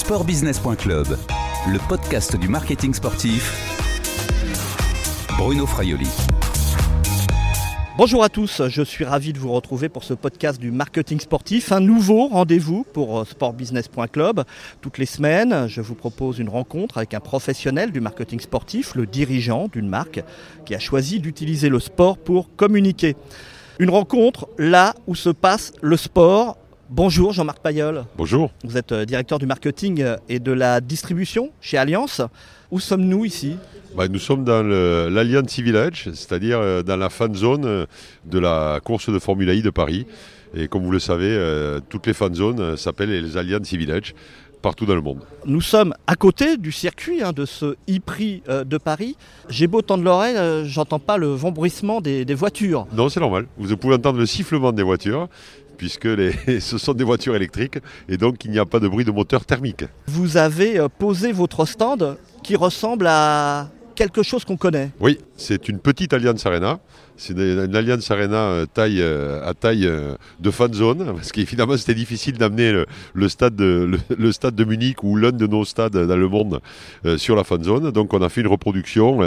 Sportbusiness.club, le podcast du marketing sportif. Bruno Fraioli. Bonjour à tous, je suis ravi de vous retrouver pour ce podcast du marketing sportif, un nouveau rendez-vous pour sportbusiness.club. Toutes les semaines, je vous propose une rencontre avec un professionnel du marketing sportif, le dirigeant d'une marque qui a choisi d'utiliser le sport pour communiquer. Une rencontre là où se passe le sport. Bonjour Jean-Marc Payol. Bonjour. Vous êtes euh, directeur du marketing euh, et de la distribution chez Alliance. Où sommes-nous ici? Bah, Nous sommes dans l'Alliance Village, c'est-à-dire euh, dans la fan zone de la course de Formule I de Paris. Et comme vous le savez, toutes les fan zones s'appellent les Alliance Village partout dans le monde. Nous sommes à côté du circuit hein, de ce e-prix de Paris. J'ai beau tendre l'oreille, j'entends pas le vombrissement des, des voitures. Non, c'est normal. Vous pouvez entendre le sifflement des voitures puisque les, ce sont des voitures électriques et donc il n'y a pas de bruit de moteur thermique. Vous avez euh, posé votre stand qui ressemble à quelque chose qu'on connaît. Oui, c'est une petite Alliance Arena c'est une, Alliance Arena euh, taille, euh, à taille euh, de fan zone, parce qu'évidemment c'était difficile d'amener le, stade de, le, stade de Munich ou l'un de nos stades dans le monde sur la fan zone. Donc on a fait une reproduction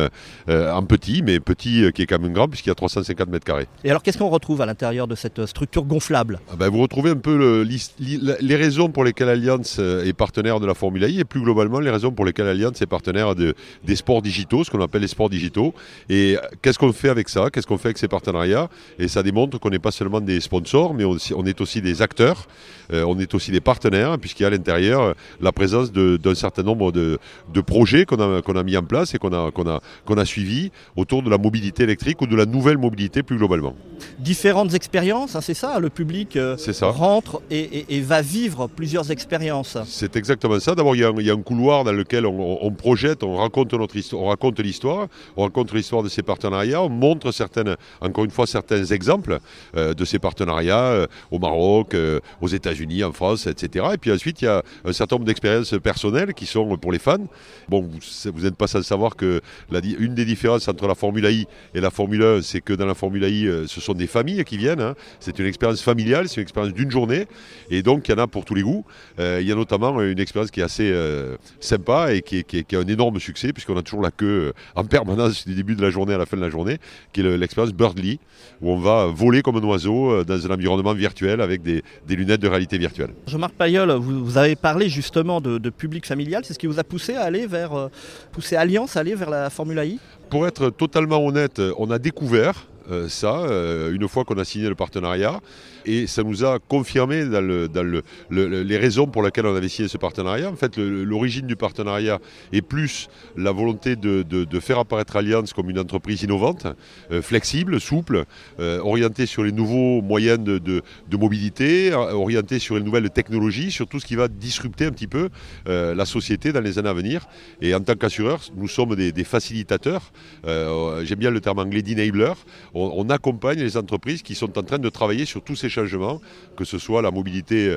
en petit, mais petit qui est quand même grand, puisqu'il y a 350 mètres carrés. Et alors qu'est-ce qu'on retrouve à l'intérieur de cette structure gonflable? Ah ben, Vous retrouvez un peu les raisons pour lesquelles Alliance est partenaire de la Formule I et plus globalement les raisons pour lesquelles Alliance est partenaire de, des sports digitaux, ce qu'on appelle les sports digitaux. Et qu'est-ce qu'on fait avec ça? Qu'est-ce qu'on avec ces partenariats? Et ça démontre qu'on n'est pas seulement des sponsors, mais on, est aussi des acteurs, euh, on est aussi des partenaires, puisqu'il y a à l'intérieur euh, la présence d'un certain nombre de, projets qu'on a, mis en place et qu'on a, qu'on a, qu'on a suivis autour de la mobilité électrique ou de la nouvelle mobilité plus globalement. Différentes expériences, hein, c'est ça? Le public euh, rentre et, va vivre plusieurs expériences. C'est exactement ça. D'abord, il, y, a un couloir dans lequel on, projette, on raconte, notre histoire, on raconte l'histoire, on raconte l'histoire de ces partenariats, on montre certaines encore une fois, certains exemples euh, de ces partenariats euh, au Maroc, euh, aux États-Unis, en France, etc. Et puis ensuite, il y a un certain nombre d'expériences personnelles qui sont pour les fans. Bon, vous n'êtes pas sans savoir que une des différences entre la Formule I et la Formule 1, c'est que dans la Formule I, ce sont des familles qui viennent. Hein. C'est une expérience familiale, c'est une expérience d'une journée. Et donc, il y en a pour tous les goûts. il y a notamment une expérience qui est assez sympa et qui, qui, a un énorme succès, puisqu'on a toujours la queue en permanence du début de la journée à la fin de la journée, qui est l'expérience Birdly, où on va voler comme un oiseau euh, dans un environnement virtuel avec des, lunettes de réalité virtuelle. Jean-Marc Payol, vous, avez parlé justement de, public familial. C'est ce qui vous a poussé à aller vers, euh, pousser Alliance à aller vers la Formule I? Pour être totalement honnête, on a découvert euh, ça, euh, une fois qu'on a signé le partenariat. Et ça nous a confirmé les raisons pour lesquelles on avait signé ce partenariat. En fait, l'origine du partenariat est plus la volonté de, faire apparaître Alliance comme une entreprise innovante, euh, flexible, souple, orientée sur les nouveaux moyens de, mobilité, orientée sur les nouvelles technologies, sur tout ce qui va disrupter un petit peu la société dans les années à venir. Et en tant qu'assureur, nous sommes des, des facilitateurs. J'aime bien le terme anglais d'enabler on, accompagne les entreprises qui sont en train de travailler sur tous ces changements, que ce soit la mobilité,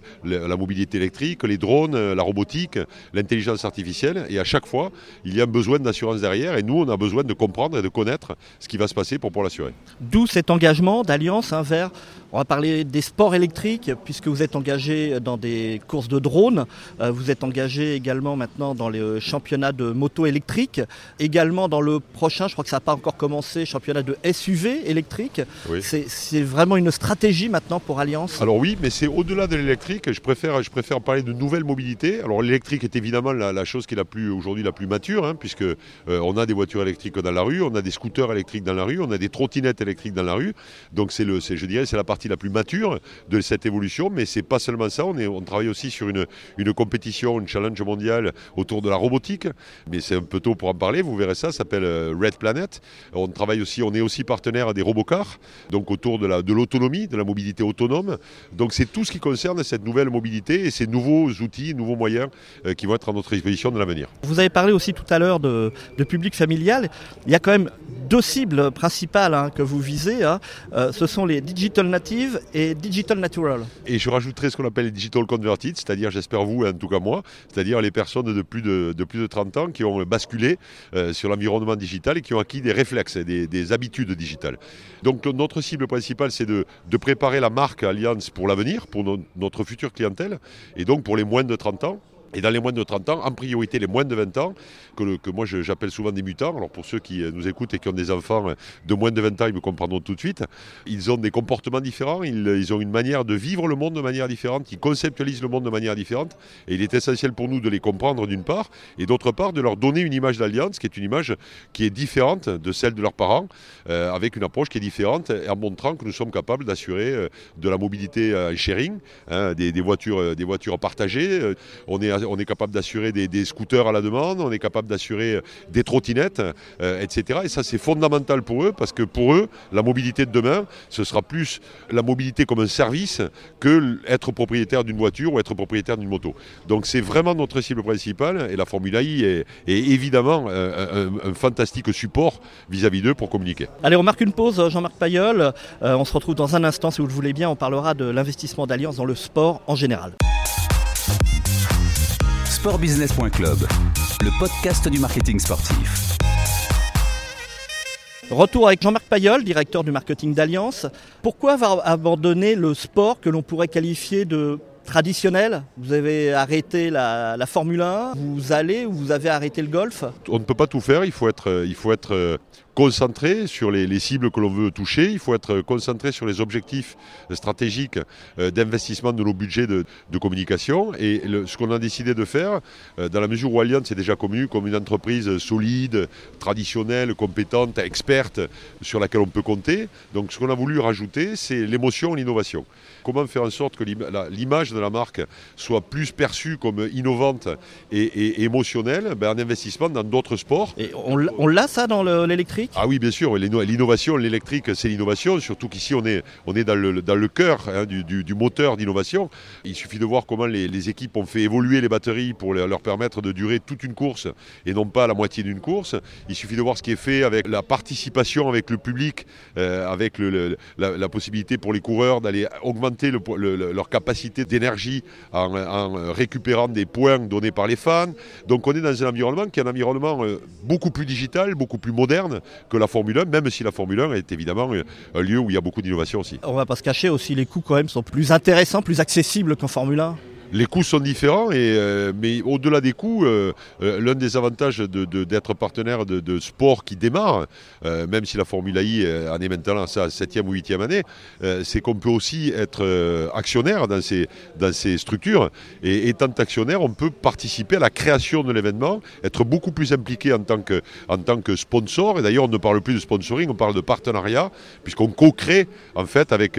mobilité électrique, les drones, la robotique, l'intelligence artificielle. Et à chaque fois, il y a un besoin d'assurance derrière. Et nous, on a besoin de comprendre et de connaître ce qui va se passer pour pouvoir l'assurer. D'où cet engagement d'Alliance hein, vers on va parler des sports électriques, puisque vous êtes engagé dans des courses de drones. Euh, vous êtes engagé également maintenant dans les championnats de moto électrique. Également dans le prochain, je crois que ça n'a pas encore commencé, championnat de SUV électrique. C'est vraiment une stratégie maintenant pour Alliance? Alors oui, mais c'est au-delà de l'électrique. Je préfère, je préfère parler de nouvelles mobilités. Alors l'électrique est évidemment la, chose qui est la plus aujourd'hui la plus mature, hein, puisque euh, on a des voitures électriques dans la rue, on a des scooters électriques dans la rue, on a des trottinettes électriques dans la rue. Donc c'est le, je dirais, c'est la partie la plus mature de cette évolution, mais c'est pas seulement ça. On, est, on travaille aussi sur une, une compétition, une challenge mondial autour de la robotique, mais c'est un peu tôt pour en parler. Vous verrez ça, ça s'appelle euh, Red Planet. On travaille aussi, on est aussi partenaire des robocars, donc autour de, la, de l'autonomie, de la mobilité autonome. Donc c'est tout ce qui concerne cette nouvelle mobilité et ces nouveaux outils, nouveaux moyens euh, qui vont être à notre disposition dans l'avenir. Vous avez parlé aussi tout à l'heure de, de public familial. Il y a quand même deux cibles principales hein, que vous visez. Hein. Euh, ce sont les digital natives et digital natural. Et je rajouterai ce qu'on appelle les digital converted, c'est-à-dire, j'espère vous, en tout cas moi, c'est-à-dire les personnes de plus de, de 30 ans qui ont basculé euh, sur l'environnement digital et qui ont acquis des réflexes et des, habitudes digitales. Donc notre cible principale, c'est de, préparer la marque Alliance pour l'avenir, pour notre future clientèle, et donc pour les moins de 30 ans Et dans les moins de 30 ans, en priorité les moins de 20 ans, que, que moi j'appelle souvent des mutants. Alors pour ceux qui euh, nous écoutent et qui ont des enfants de moins de 20 ans, ils me comprendront tout de suite. Ils ont des comportements différents, ils, ils ont une manière de vivre le monde de manière différente, ils conceptualisent le monde de manière différente. Et il est essentiel pour nous de les comprendre d'une part, et d'autre part de leur donner une image d'alliance qui est une image qui est différente de celle de leurs parents, euh, avec une approche qui est différente, en montrant que nous sommes capables d'assurer euh, de la mobilité en sharing, hein, des, des, voitures, des voitures partagées. On est on est capable d'assurer des, scooters à la demande, on est capable d'assurer euh, des trottinettes, euh, etc. Et ça, c'est fondamental pour eux parce que pour eux, la mobilité de demain, ce sera plus la mobilité comme un service que être propriétaire d'une voiture ou être propriétaire d'une moto. Donc c'est vraiment notre cible principale et la Formule I est, évidemment euh, un, fantastique support vis-à-vis d'eux pour communiquer. Allez, on marque une pause, Jean-Marc Payol. on se retrouve dans un instant, si vous le voulez bien. On parlera de l'investissement d'Alliance dans le sport en général sportbusiness.club, le podcast du marketing sportif. Retour avec Jean-Marc Payol, directeur du marketing d'Alliance. Pourquoi avoir abandonné le sport que l'on pourrait qualifier de traditionnel? Vous avez arrêté la, Formule 1, vous allez ou vous avez arrêté le golf? On ne peut pas tout faire, il faut être, il faut être euh, concentré sur les, cibles que l'on veut toucher, il faut être concentré sur les objectifs stratégiques euh, d'investissement de nos budgets de, communication. Et ce qu'on a décidé de faire, euh, dans la mesure où Allianz est déjà connu comme une entreprise solide, traditionnelle, compétente, experte, sur laquelle on peut compter, donc ce qu'on a voulu rajouter, c'est l'émotion et l'innovation. Comment faire en sorte que l'image de la marque soit plus perçue comme innovante et, émotionnelle? Ben, En investissement dans d'autres sports. On l'a ça dans l'électrique? Ah oui, bien sûr. L'innovation, l'électrique, c'est l'innovation. Surtout qu'ici, on est, dans, le, dans cœur hein, du, moteur d'innovation. Il suffit de voir comment les, équipes ont fait évoluer les batteries pour leur permettre de durer toute une course et non pas la moitié d'une course. Il suffit de voir ce qui est fait avec la participation avec le public, euh, avec la, possibilité pour les coureurs d'aller augmenter leur capacité d'énergie en, en, récupérant des points donnés par les fans. Donc on est dans un environnement qui est un environnement euh, beaucoup plus digital, beaucoup plus moderne, que la Formule 1, même si la Formule 1 est évidemment un lieu où il y a beaucoup d'innovation aussi. On va pas se cacher aussi, les coûts quand même sont plus intéressants, plus accessibles qu'en Formule 1 les coûts sont différents, euh, mais au-delà des coûts, euh, euh, l'un des avantages d'être partenaire de, sport qui démarre, même si la Formule I en est maintenant sa septième ou huitième année, c'est qu'on peut aussi être actionnaire dans ces, structures. Et étant actionnaire, on peut participer à la création de l'événement, être beaucoup plus impliqué en tant que, sponsor. Et d'ailleurs, on ne parle plus de sponsoring, on parle de partenariat, puisqu'on co-crée en fait avec,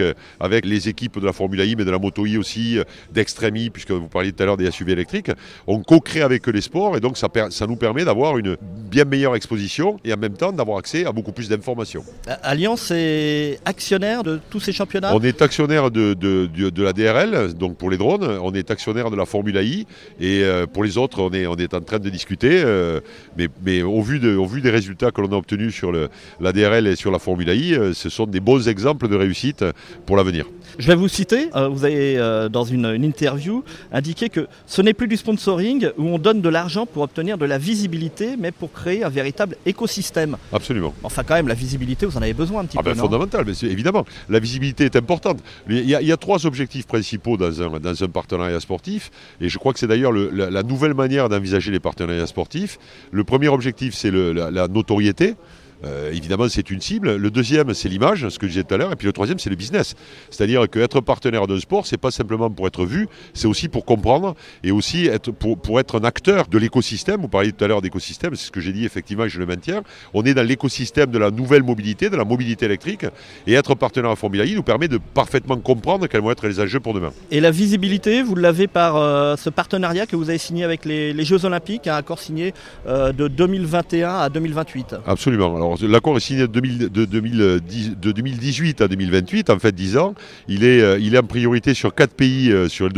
les équipes de la Formule I, mais de la Moto I aussi, d'Extremi, puisque vous parliez tout à l'heure des SUV électriques, on co-crée avec eux les sports et donc ça, ça nous permet d'avoir une bien meilleure exposition et en même temps d'avoir accès à beaucoup plus d'informations. Alliance est actionnaire de tous ces championnats? On est actionnaire de, de, la DRL, donc pour les drones, on est actionnaire de la Formule I et euh, pour les autres, on est, on est en train de discuter, euh, mais, mais au, vu de, au vu des résultats que l'on a obtenus sur le, la DRL et sur la Formule I, euh, ce sont des bons exemples de réussite pour l'avenir. Je vais vous citer, vous avez dans une, une interview indiqué que ce n'est plus du sponsoring où on donne de l'argent pour obtenir de la visibilité, mais pour créer un véritable écosystème. Absolument. Enfin, quand même, la visibilité, vous en avez besoin un petit ah peu. Ben, fondamental, mais évidemment. La visibilité est importante. Il y, a, trois objectifs principaux dans un, dans un, partenariat sportif, et je crois que c'est d'ailleurs la, nouvelle manière d'envisager les partenariats sportifs. Le premier objectif, c'est la notoriété. Euh, évidemment, c'est une cible. Le deuxième, c'est l'image, ce que je disais tout à l'heure. Et puis le troisième, c'est le business. C'est-à-dire qu'être partenaire d'un sport, c'est pas simplement pour être vu, c'est aussi pour comprendre et aussi être, pour, pour être un acteur de l'écosystème. Vous parliez tout à l'heure d'écosystème, c'est ce que j'ai dit effectivement et je le maintiens. On est dans l'écosystème de la nouvelle mobilité, de la mobilité électrique. Et être partenaire à Formula I nous permet de parfaitement comprendre quels vont être les enjeux pour demain. Et la visibilité, vous l'avez par euh, ce partenariat que vous avez signé avec les, Jeux Olympiques, un accord signé euh, de 2021 à 2028. Absolument. Alors, l'accord est signé de, de, 2018 à 2028, en fait 10 ans. Il est, euh, il est en priorité sur quatre pays euh, sur,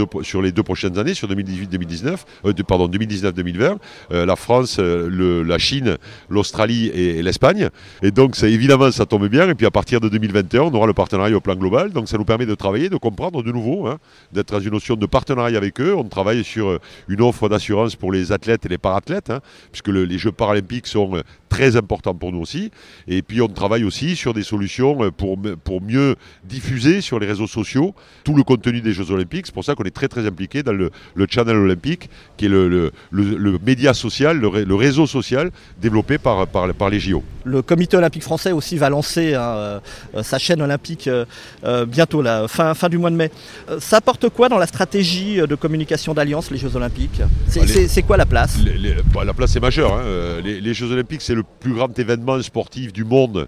les deux, prochaines années, sur 2018-2019, euh, pardon, 2019-2020. la France, la Chine, l'Australie et, l'Espagne. Et donc, évidemment, ça tombe bien. Et puis, à partir de 2021, on aura le partenariat au plan global. Donc, ça nous permet de travailler, de comprendre de nouveau, hein, d'être dans une notion de partenariat avec eux. On travaille sur une offre d'assurance pour les athlètes et les parathlètes, hein, puisque les Jeux paralympiques sont très importants pour nous aussi. Aussi. Et puis on travaille aussi sur des solutions euh, pour, pour mieux diffuser sur les réseaux sociaux tout le contenu des Jeux Olympiques. C'est pour ça qu'on est très très impliqué dans le, le Channel Olympique, qui est le, le, le média social, le, réseau social développé par, par, par, les JO. Le comité olympique français aussi va lancer hein, euh, sa chaîne olympique euh, bientôt, fin, fin du mois de mai. ça apporte quoi dans la stratégie de communication d'Alliance, les Jeux Olympiques? C'est quoi la place? Bah, La place est majeure. Hein. Les, les, Jeux Olympiques, c'est le plus grand événement sportif du monde.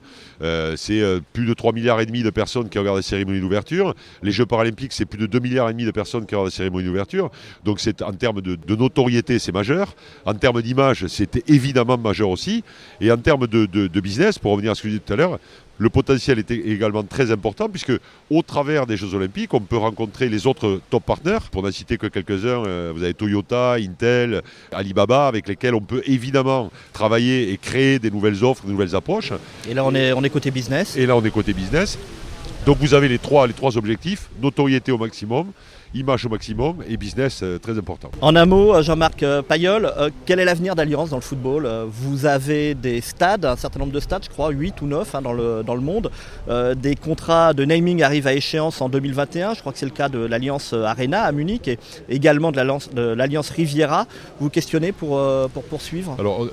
c'est plus de 3 milliards et demi de personnes qui regardent la cérémonie d'ouverture. Les Jeux paralympiques, c'est plus de 2 milliards et demi de personnes qui regardent la cérémonie d'ouverture. Donc c'est en termes de, notoriété, c'est majeur. En termes d'image, c'était évidemment majeur aussi. Et en termes de, de, business, pour revenir à ce que je disais tout à l'heure, le potentiel est également très important puisque au travers des Jeux Olympiques, on peut rencontrer les autres top partners. Pour n'en citer que quelques-uns, euh, vous avez Toyota, Intel, Alibaba, avec lesquels on peut évidemment travailler et créer des nouvelles offres, des nouvelles approches. Et là, on est, on est côté business. Et là, on est côté business. Donc vous avez les trois, les trois objectifs, notoriété au maximum, image au maximum et business euh, très important. En un mot, euh, Jean-Marc euh, Payol, quel est l'avenir d'Alliance dans le football Vous avez des stades, un certain nombre de stades, je crois, 8 ou 9 hein, dans, le, dans le monde. des contrats de naming arrivent à échéance en 2021. Je crois que c'est le cas de l'Alliance Arena à Munich et également de l'Alliance Riviera. Vous questionnez pour, pour poursuivre? Alors,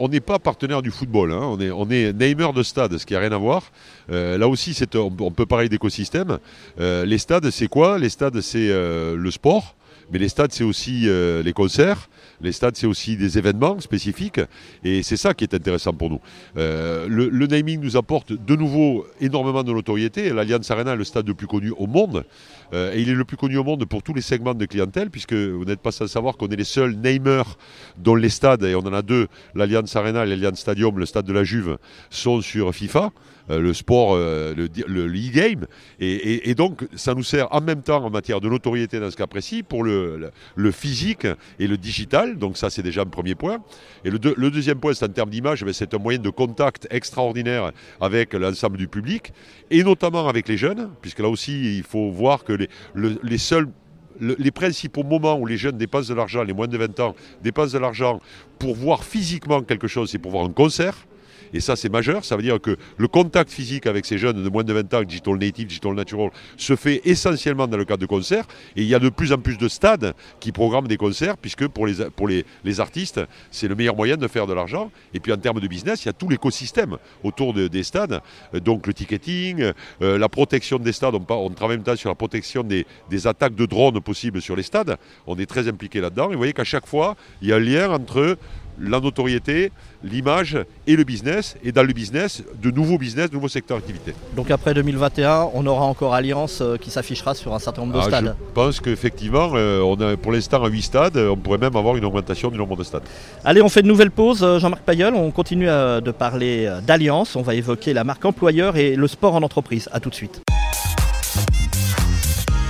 on n'est pas partenaire du football. Hein. On, est, on est namer de stade, ce qui n'a rien à voir. là aussi, on, on, peut parler d'écosystème. les stades, c'est quoi? Les stades, c'est euh, le sport, mais les stades, c'est aussi euh, les concerts. Les stades, c'est aussi des événements spécifiques. Et c'est ça qui est intéressant pour nous. Euh, le, naming nous apporte de nouveau énormément de notoriété. L'Alliance Arena est le stade le plus connu au monde. Et il est le plus connu au monde pour tous les segments de clientèle, puisque vous n'êtes pas sans savoir qu'on est les seuls namers dont les stades, et on en a deux, l'Alliance Arena et l'Alliance Stadium, le stade de la Juve, sont sur FIFA. Euh, le sport, euh, le, e-game. Et, donc, ça nous sert en même temps en matière de notoriété dans ce cas précis pour le, physique et le digital. Donc, ça, c'est déjà un premier point. Et le, deuxième point, c'est en termes d'image, eh c'est un moyen de contact extraordinaire avec l'ensemble du public et notamment avec les jeunes, puisque là aussi, il faut voir que les, principaux moments où les jeunes dépensent de l'argent, les moins de 20 ans dépensent de l'argent pour voir physiquement quelque chose, c'est pour voir un concert. Et ça, c'est majeur. Ça veut dire que le contact physique avec ces jeunes de moins de 20 ans, digital native, digital natural, se fait essentiellement dans le cadre de concerts. Et il y a de plus en plus de stades qui programment des concerts, puisque pour les, artistes, c'est le meilleur moyen de faire de l'argent. Et puis en termes de business, il y a tout l'écosystème autour des stades. Euh, donc le ticketing, euh, la protection des stades. On, on travaille même sur la protection des, des attaques de drones possibles sur les stades. On est très impliqué là-dedans. Et vous voyez qu'à chaque fois, il y a un lien entre la notoriété, l'image et le business. Et dans le business, de nouveaux business, de nouveaux secteurs d'activité. Donc après 2021, on aura encore Alliance euh, qui s'affichera sur un certain nombre de ah, stades Je pense qu'effectivement, euh, on a pour l'instant 8 stades, on pourrait même avoir une augmentation du nombre de stades. Allez, on fait une nouvelle pause, euh, Jean-Marc Payol. On continue de parler d'Alliance. On va évoquer la marque employeur et le sport en entreprise. A tout de suite.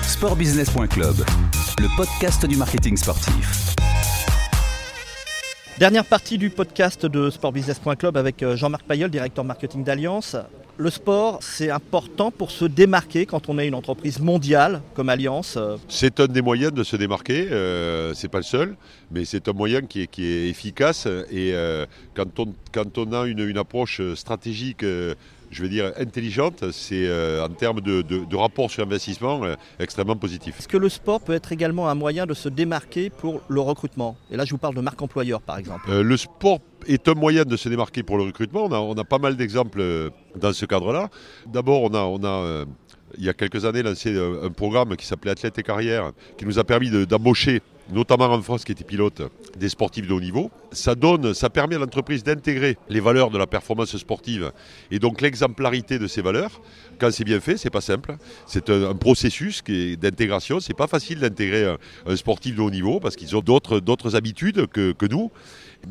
Sportbusiness.club, le podcast du marketing sportif. Dernière partie du podcast de sportbusiness.club avec euh, Jean-Marc Payol, directeur marketing d'Alliance. Le sport, c'est important pour se démarquer quand on est une entreprise mondiale comme Alliance. Euh. C'est un des moyens de se démarquer. Euh, c'est pas le seul, mais c'est un moyen qui est, efficace. Et quand, on, a une approche stratégique je veux dire, intelligente, c'est euh, en termes de, rapport sur investissement euh, extrêmement positif. Est-ce que le sport peut être également un moyen de se démarquer pour le recrutement? Et là, je vous parle de marque employeur, par exemple. Euh, le sport est un moyen de se démarquer pour le recrutement. On a, on a pas mal d'exemples dans ce cadre-là. D'abord, on a, on a il y a quelques années lancé un programme qui s'appelait Athlète et Carrière, qui nous a permis d'embaucher notamment en France qui était pilote, des sportifs de haut niveau. Ça donne, ça permet à l'entreprise d'intégrer les valeurs de la performance sportive et donc l'exemplarité de ces valeurs. Quand c'est bien fait, c'est pas simple. C'est un, processus d'intégration. C'est pas facile d'intégrer un, sportif de haut niveau parce qu'ils ont d'autres habitudes que, que nous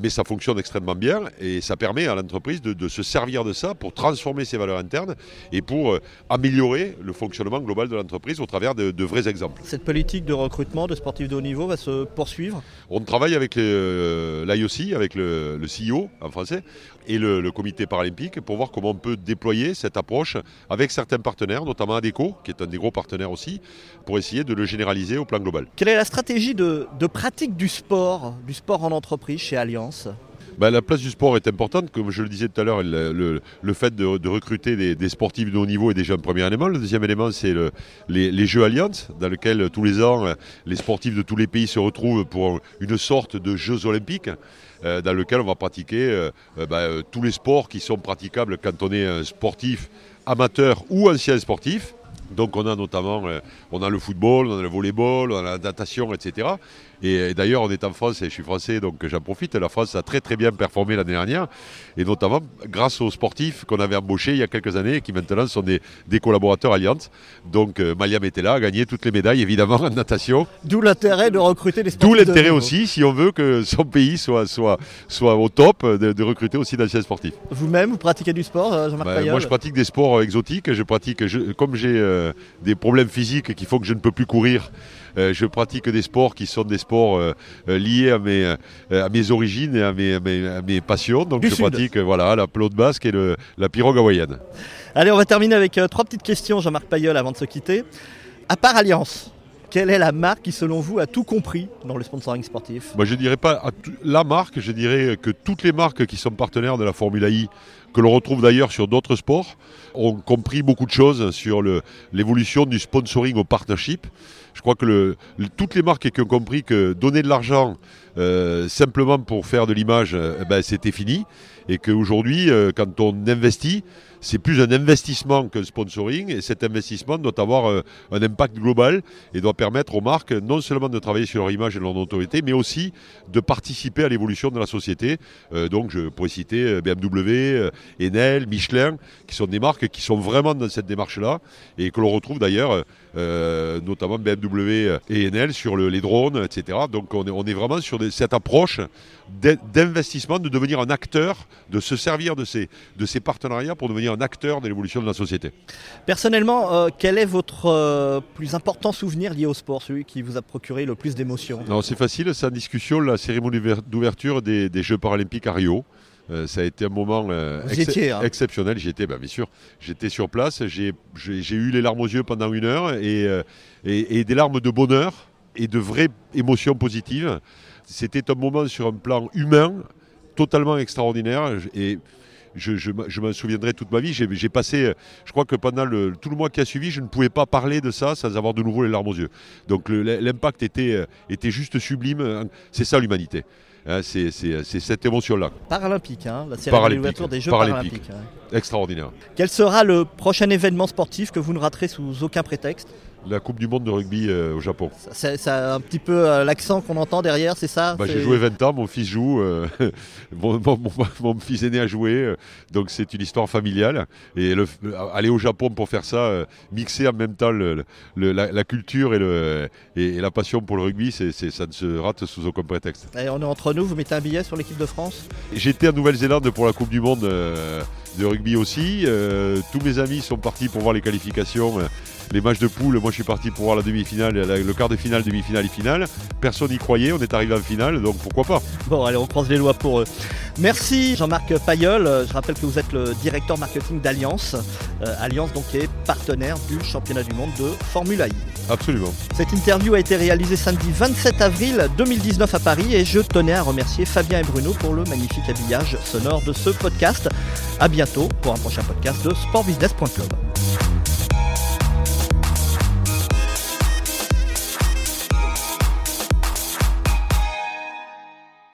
mais ça fonctionne extrêmement bien et ça permet à l'entreprise de, se servir de ça pour transformer ses valeurs internes et pour euh, améliorer le fonctionnement global de l'entreprise au travers de, vrais exemples. Cette politique de recrutement de sportifs de haut niveau va se poursuivre? On travaille avec euh, l'IOC, avec le, le, CEO en français, et le, comité paralympique pour voir comment on peut déployer cette approche avec certains partenaires, notamment ADECO, qui est un des gros partenaires aussi, pour essayer de le généraliser au plan global. Quelle est la stratégie de, de pratique du sport, du sport en entreprise chez Alliance bah, La place du sport est importante, comme je le disais tout à l'heure, le, le, fait de, de recruter des, des, sportifs de haut niveau est déjà un premier élément. Le deuxième élément, c'est le, les, les, Jeux Allianz, dans lesquels tous les ans, les sportifs de tous les pays se retrouvent pour une sorte de Jeux olympiques. Euh, dans lequel on va pratiquer euh, euh, bah, tous les sports qui sont praticables quand on est un sportif amateur ou ancien sportif. Donc on a notamment on le football, on a le volleyball, on a la natation, etc. Et, d'ailleurs, on est en France, et je suis français, donc j'en profite. La France a très très bien performé l'année dernière, et notamment grâce aux sportifs qu'on avait embauchés il y a quelques années, et qui maintenant sont des, collaborateurs Allianz. Donc euh, Maliam était là, a gagné toutes les médailles, évidemment, en natation. D'où l'intérêt de recruter des sportifs. D'où l'intérêt aussi, si on veut que son pays soit, soit, soit au top, de, recruter aussi d'anciens sportifs. Vous-même, vous pratiquez du sport, euh, Jean-Marc ben, Moi, je pratique des sports euh, exotiques. Je pratique, comme j'ai des problèmes physiques qui font que je ne peux plus courir, euh, je pratique des sports qui sont des sports euh, euh, liés à mes, à mes origines et à mes, mes, passions. Donc je pratique voilà, la pelote basque et le, la pirogue hawaïenne. Allez, on va terminer avec trois petites questions, Jean-Marc Payol, avant de se quitter. À part Alliance, quelle est la marque qui, selon vous, a tout compris dans le sponsoring sportif Je Je dirais pas la marque, je dirais que toutes les marques qui sont partenaires de la Formule I, que l'on retrouve d'ailleurs sur d'autres sports, ont compris beaucoup de choses sur l'évolution du sponsoring au partnership. Je crois que toutes les marques qui ont compris que donner de l'argent euh, simplement pour faire de l'image, euh, ben, c'était fini. Et qu'aujourd'hui, euh, quand on investit, c'est plus un investissement qu'un sponsoring. Et cet investissement doit avoir un impact global et doit permettre aux marques non seulement de travailler sur leur image et leur autorité, mais aussi de participer à l'évolution de la société. donc, je pourrais citer BMW, Enel, Michelin, qui sont des marques qui sont vraiment dans cette démarche-là et que l'on retrouve d'ailleurs, notamment BMW et Enel, sur les drones, etc. Donc, on est, on est vraiment sur des cette approche d'investissement, de devenir un acteur, de se servir de ces, de ces partenariats pour devenir un acteur de l'évolution de la société. Personnellement, euh, quel est votre euh, plus important souvenir lié au sport, celui qui vous a procuré le plus d'émotions? Non, c'est facile, c'est en discussion la cérémonie d'ouverture des, Jeux paralympiques à Rio. Euh, ça a été un moment hein exceptionnel. J'y étais, ben, bien sûr. J'étais sur place. J'ai eu les larmes aux yeux pendant une heure et, et, et des larmes de bonheur et de vraies émotions positives. C'était un moment sur un plan humain totalement extraordinaire et je, je, m'en souviendrai toute ma vie. J'ai passé, je crois que pendant le, tout le mois qui a suivi, je ne pouvais pas parler de ça sans avoir de nouveau les larmes aux yeux. Donc l'impact était, était juste sublime. C'est ça l'humanité. Hein, c'est cette émotion-là. Paralympique, hein, la cérémonie des Jeux paralympiques. Extraordinaire. Quel sera le prochain événement sportif que vous ne raterez sous aucun prétexte? La Coupe du Monde de rugby euh, au Japon. C'est un petit peu euh, l'accent qu'on entend derrière, c'est ça? Bah, J'ai joué 20 ans, mon fils joue, euh, mon, fils aîné a joué, donc c'est une histoire familiale. Et aller au Japon pour faire ça, mixer en même temps la, culture et, et, la passion pour le rugby, ça ne se rate sous aucun prétexte. Et on est entre nous, vous mettez un billet sur l'équipe de France? J'étais en Nouvelle-Zélande pour la Coupe du Monde de rugby aussi. tous mes amis sont partis pour voir les qualifications les matchs de poule, moi je suis parti pour voir la demi-finale, le quart de finale, demi-finale et finale. Personne n'y croyait, on est arrivé en finale, donc pourquoi pas? Bon, allez, on croise les doigts pour eux. Merci Jean-Marc Payol. Je rappelle que vous êtes le directeur marketing d'Alliance. Euh, Alliance donc est partenaire du championnat du monde de Formule I. Absolument. Cette interview a été réalisée samedi 27 avril 2019 à Paris et je tenais à remercier Fabien et Bruno pour le magnifique habillage sonore de ce podcast. A bientôt pour un prochain podcast de sportbusiness.club.